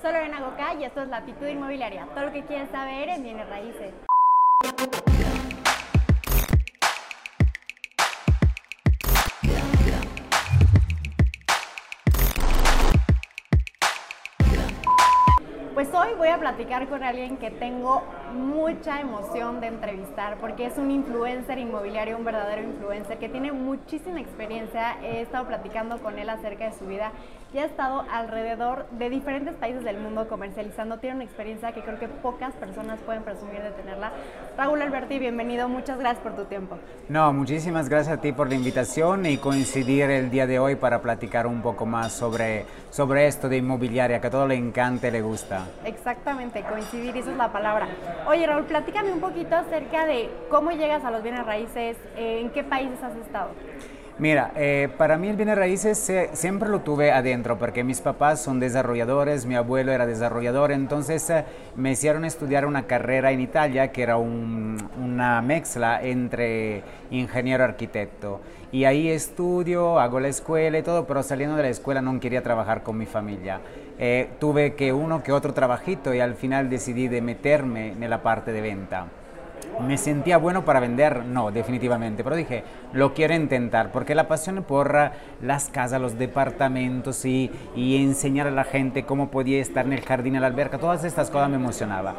Soy Lorena Goca y esto es Latitud Inmobiliaria. Todo lo que quieres saber en bienes raíces. Pues hoy voy a platicar con alguien que tengo mucha emoción de entrevistar porque es un influencer inmobiliario, un verdadero influencer que tiene muchísima experiencia. He estado platicando con él acerca de su vida y ha estado alrededor de diferentes países del mundo comercializando. Tiene una experiencia que creo que pocas personas pueden presumir de tenerla. Raúl Alberti, bienvenido. Muchas gracias por tu tiempo. No, muchísimas gracias a ti por la invitación y coincidir el día de hoy para platicar un poco más sobre, sobre esto de inmobiliaria, que a todo le encanta y le gusta. Exactamente, coincidir, esa es la palabra. Oye, Raúl, platícame un poquito acerca de cómo llegas a los bienes raíces, eh, en qué países has estado. Mira, eh, para mí el bienes raíces siempre lo tuve adentro porque mis papás son desarrolladores, mi abuelo era desarrollador, entonces eh, me hicieron estudiar una carrera en Italia que era una mezcla entre ingeniero arquitecto. Y ahí estudio, hago la escuela y todo, pero saliendo de la escuela no quería trabajar con mi familia. Eh, tuve que uno que otro trabajito y al final decidí de meterme en la parte de venta. ¿Me sentía bueno para vender? No, definitivamente, pero dije, lo quiero intentar, porque la pasión por las casas, los departamentos y, y enseñar a la gente cómo podía estar en el jardín, en la alberca, todas estas cosas me emocionaba.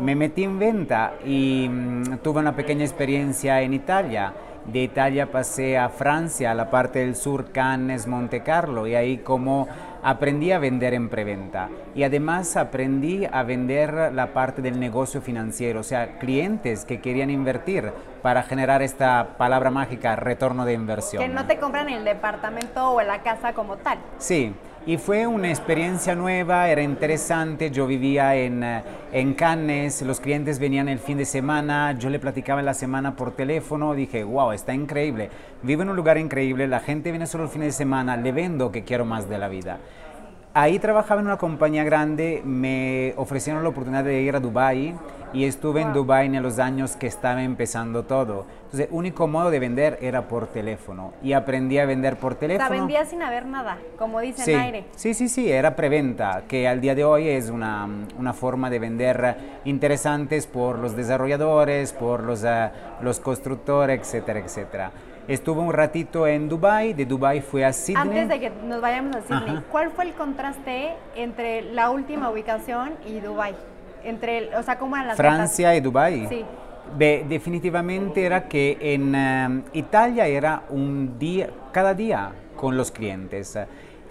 Me metí en venta y mm, tuve una pequeña experiencia en Italia. De Italia pasé a Francia, a la parte del sur, Cannes, Monte Carlo, y ahí como aprendí a vender en preventa y además aprendí a vender la parte del negocio financiero, o sea, clientes que querían invertir para generar esta palabra mágica, retorno de inversión. Que no te compran el departamento o la casa como tal. Sí, y fue una experiencia nueva, era interesante, yo vivía en, eh, en Cannes, los clientes venían el fin de semana, yo le platicaba en la semana por teléfono, dije, wow, está increíble, vivo en un lugar increíble, la gente viene solo el fin de semana, le vendo que quiero más de la vida. Ahí trabajaba en una compañía grande, me ofrecieron la oportunidad de ir a Dubai y estuve en Dubai en los años que estaba empezando todo. Entonces, el único modo de vender era por teléfono y aprendí a vender por teléfono. O sea, vendía sin haber nada, como dicen sí, aire. Sí, sí, sí, era preventa, que al día de hoy es una, una forma de vender interesantes por los desarrolladores, por los, uh, los constructores, etcétera, etcétera. Estuve un ratito en Dubai, de Dubai fui a Sydney. Antes de que nos vayamos a Sydney, ¿cuál fue el contraste entre la última ubicación y Dubai? Entre, o sea, ¿cómo eran las Francia metas? y Dubai. Sí. Definitivamente era que en um, Italia era un día, cada día con los clientes.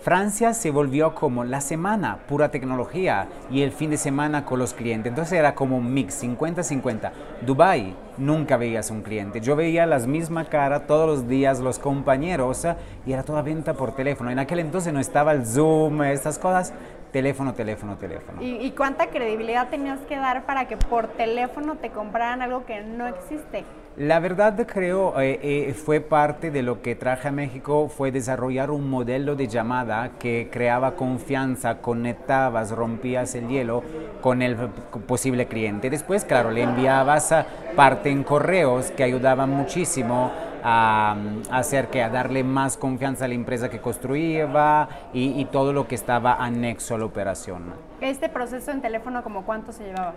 Francia se volvió como la semana, pura tecnología, y el fin de semana con los clientes. Entonces era como un mix, 50-50. Dubai, nunca veías un cliente. Yo veía las mismas caras todos los días, los compañeros, y era toda venta por teléfono. En aquel entonces no estaba el Zoom, estas cosas. Teléfono, teléfono, teléfono. ¿Y, ¿Y, cuánta credibilidad tenías que dar para que por teléfono te compraran algo que no existe? La verdad creo eh, eh, fue parte de lo que traje a México, fue desarrollar un modelo de llamada que creaba confianza, conectabas, rompías el hielo con el posible cliente. Después, claro, le enviabas parte en correos que ayudaban muchísimo a, hacer que a darle más confianza a la empresa que construía y, y todo lo que estaba anexo a la operación. ¿Este proceso en teléfono como cuánto se llevaba?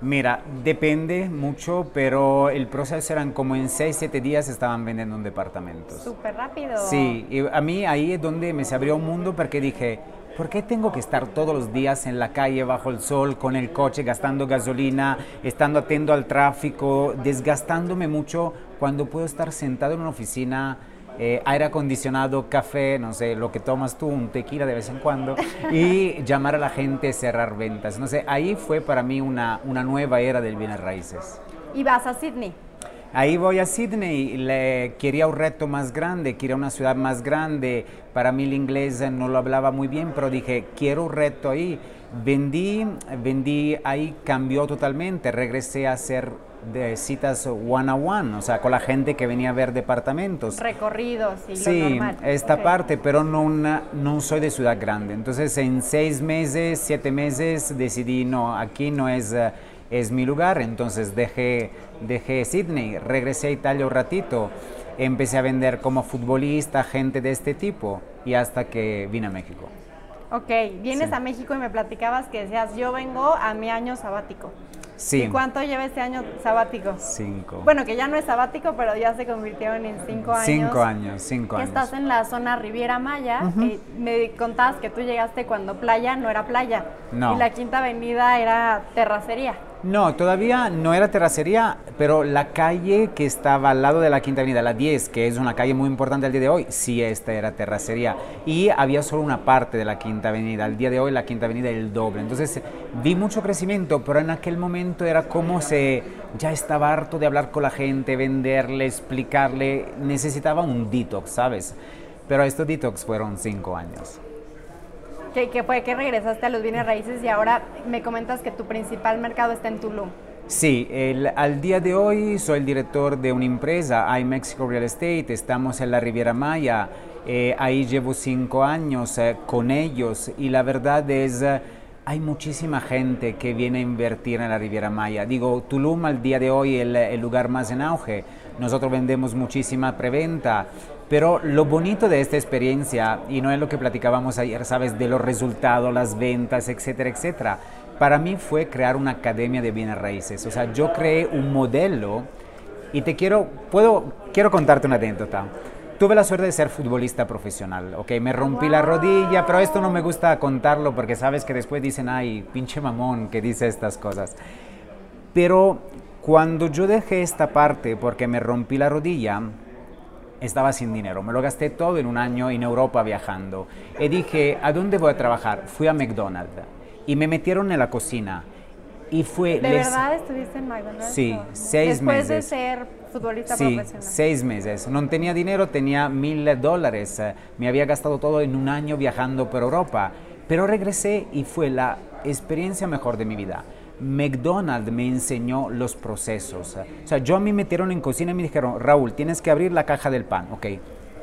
Mira, depende mucho, pero el proceso eran como en 6, 7 días estaban vendiendo un departamento. Súper rápido. Sí, y a mí ahí es donde me se abrió un mundo porque dije, ¿por qué tengo que estar todos los días en la calle bajo el sol con el coche gastando gasolina, estando atento al tráfico, desgastándome mucho cuando puedo estar sentado en una oficina? Eh, aire acondicionado, café, no sé, lo que tomas tú, un tequila de vez en cuando, y llamar a la gente, cerrar ventas. No sé, ahí fue para mí una, una nueva era del bienes raíces. ¿Y vas a Sydney? Ahí voy a Sydney, le, quería un reto más grande, quería una ciudad más grande. Para mí el inglés no lo hablaba muy bien, pero dije, quiero un reto ahí. Vendí, vendí ahí, cambió totalmente, regresé a hacer de citas one a one, o sea, con la gente que venía a ver departamentos. Recorridos y sí, lo normal. esta parte, pero no, una- no soy de ciudad grande. Entonces, en seis meses, siete meses, decidí, no, aquí no es, eh, es mi lugar. Entonces, dejé, dejé Sydney, regresé a Italia un ratito, empecé a vender como futbolista, gente de este tipo, y hasta que vine a México. Ok, vienes a México y me platicabas que decías, yo vengo a mi año sabático. Sí. ¿Y cuánto lleva este año sabático? Cinco. Bueno, que ya no es sabático, pero ya se convirtieron en cinco años. Cinco años, cinco años. Estás en la zona Riviera Maya. y me contabas que tú llegaste cuando playa no era playa. No. Y la Quinta Avenida era terracería. No, todavía no era terracería, pero la calle que estaba al lado de la Quinta Avenida, la 10, que es una calle muy importante al día de hoy, sí, esta era terracería. Y había solo una parte de la Quinta Avenida. Al día de hoy la Quinta Avenida es el doble. Entonces vi mucho crecimiento, pero en aquel momento era como se ya estaba harto de hablar con la gente, venderle, explicarle. Necesitaba un detox, ¿sabes? Pero estos detox fueron cinco años. Que, que fue que regresaste a los bienes raíces y ahora me comentas que tu principal mercado está en Tulum. Sí, el- al día de hoy soy el director de una empresa, iMexico Real Estate, estamos en la Riviera Maya, eh, ahí llevo cinco años eh, con ellos y la verdad es, eh, hay muchísima gente que viene a invertir en la Riviera Maya. Digo, Tulum al día de hoy es el, el lugar más en auge, nosotros vendemos muchísima preventa, pero lo bonito de esta experiencia, y no es lo que platicábamos ayer, sabes, de los resultados, las ventas, etcétera, etcétera, para mí fue crear una academia de bienes raíces. O sea, yo creé un modelo y te quiero, puedo, quiero contarte una anécdota. Tuve la suerte de ser futbolista profesional, ok, me rompí la rodilla, pero esto no me gusta contarlo porque sabes que después dicen, ay, pinche mamón que dice estas cosas. Pero cuando yo dejé esta parte porque me rompí la rodilla, estaba sin dinero, me lo gasté todo en un año en Europa viajando. Y dije, ¿a dónde voy a trabajar? Fui a McDonald's y me metieron en la cocina. Y fue... ¿De les- verdad estuviste en McDonald's? Sí, seis Después de meses. ser futbolista Sí, profesional. seis meses. No tenía dinero, tenía mil dólares. Me había gastado todo en un año viajando por Europa. Pero regresé y fue la experiencia mejor de mi vida. McDonald's me enseñó los procesos. O sea, yo a mí me metieron en cocina y me dijeron, Raúl, tienes que abrir la caja del pan. Ok,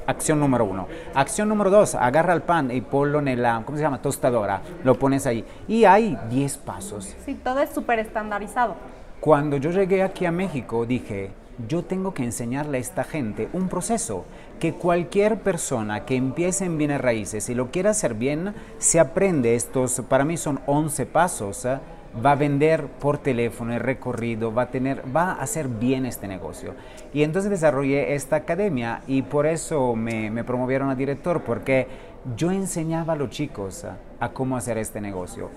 acción número uno. Acción número dos, agarra el pan y ponlo en la, ¿cómo se llama? Tostadora. Lo pones ahí. Y hay 10 pasos. Sí, todo es súper estandarizado. Cuando yo llegué aquí a México dije, yo tengo que enseñarle a esta gente un proceso que cualquier persona que empiece en bienes raíces y lo quiera hacer bien, se aprende estos, para mí son 11 pasos, ¿eh? Va a vender por teléfono el recorrido, va a tener, va a hacer bien este negocio. Y entonces desarrollé esta academia y por eso me, promovieron a director, porque yo enseñaba a los chicos a cómo hacer este negocio.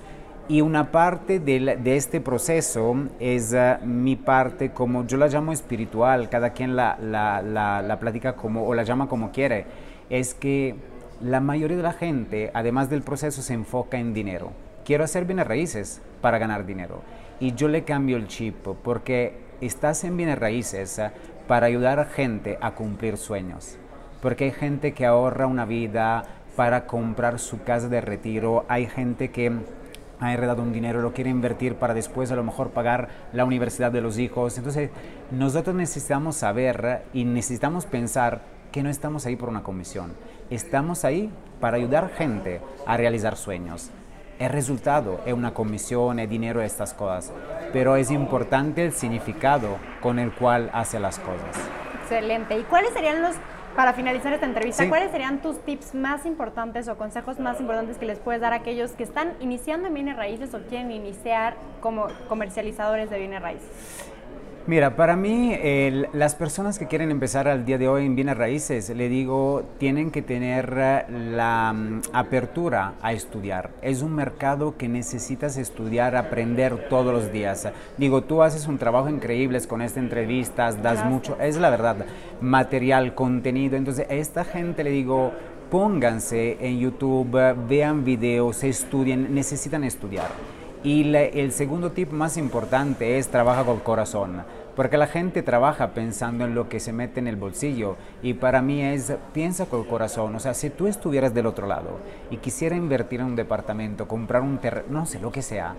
Y una parte de este proceso es eh, mi parte, como yo la llamo espiritual, cada quien la, la, la platica como, o la llama como quiere, es que la mayoría de la gente, además del proceso, se enfoca en dinero. Quiero hacer bienes raíces para ganar dinero. Y yo le cambio el chip, porque estás en bienes raíces eh, para ayudar a gente a cumplir sueños. Porque hay gente que ahorra una vida para comprar su casa de retiro, hay gente que ha heredado un dinero, lo quiere invertir para después a lo mejor pagar la universidad de los hijos. Entonces, nosotros necesitamos saber y necesitamos pensar que no estamos ahí por una comisión. Estamos ahí para ayudar gente a realizar sueños. El resultado es una comisión, es dinero, estas cosas. Pero es importante el significado con el cual hace las cosas. Excelente. ¿Y cuáles serían los, para finalizar esta entrevista, Sí. cuáles serían tus tips más importantes o consejos más importantes que les puedes dar a aquellos que están iniciando en bienes raíces o quieren iniciar como comercializadores de bienes raíces? Mira, para mí, el- las personas que quieren empezar al día de hoy en bienes raíces, le digo, tienen que tener eh, la mm, apertura a estudiar. Es un mercado que necesitas estudiar, aprender todos los días. Digo, tú haces un trabajo increíble con estas entrevistas, das Gracias. mucho, es la verdad, material, contenido. Entonces, a esta gente le digo, pónganse en YouTube, eh, vean videos, estudien, necesitan estudiar. Y la- el segundo tip más importante es trabaja con corazón, porque la gente trabaja pensando en lo que se mete en el bolsillo y para mí es piensa con el corazón, o sea, si tú estuvieras del otro lado y quisiera invertir en un departamento, comprar un terreno, no sé, lo que sea,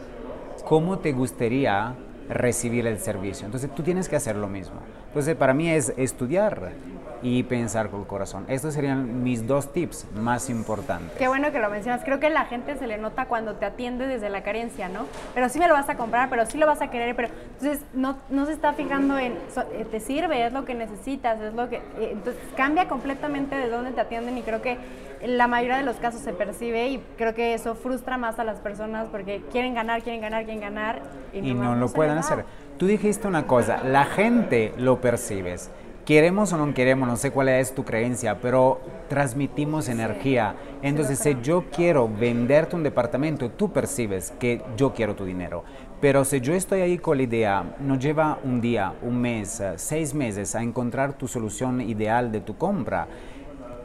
¿cómo te gustaría recibir el servicio? Entonces tú tienes que hacer lo mismo. Entonces para mí es estudiar y pensar con el corazón. Estos serían mis dos tips más importantes. Qué bueno que lo mencionas. Creo que la gente se le nota cuando te atiende desde la carencia, ¿no? Pero sí me lo vas a comprar, pero sí lo vas a querer, pero entonces no, no se está fijando en, eh, te sirve, es lo que necesitas, es lo que... Eh, entonces cambia completamente de dónde te atienden y creo que en la mayoría de los casos se percibe y creo que eso frustra más a las personas porque quieren ganar, quieren ganar, quieren ganar y, no, lo pueden hacer. Tú dijiste una cosa, la gente lo percibes queremos o no queremos, no sé cuál es tu creencia, pero transmitimos energía. Entonces, si yo quiero venderte un departamento, tú percibes que yo quiero tu dinero. Pero si yo estoy ahí con la idea, no lleva un día, un mes, seis meses a encontrar tu solución ideal de tu compra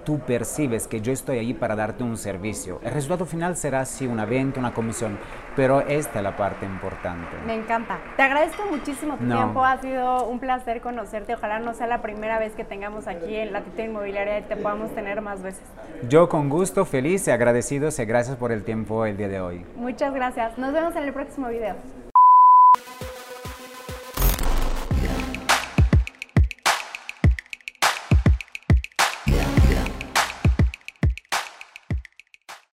tú percibes que yo estoy ahí para darte un servicio. El resultado final será sí una venta, una comisión, pero esta es la parte importante. Me encanta. Te agradezco muchísimo tu tiempo, ha sido un placer conocerte. Ojalá no sea la primera vez que tengamos aquí en la Tita Inmobiliaria y te podamos tener más veces. Yo con gusto, feliz y agradecido, y gracias por el tiempo el día de hoy. Muchas gracias. Nos vemos en el próximo video.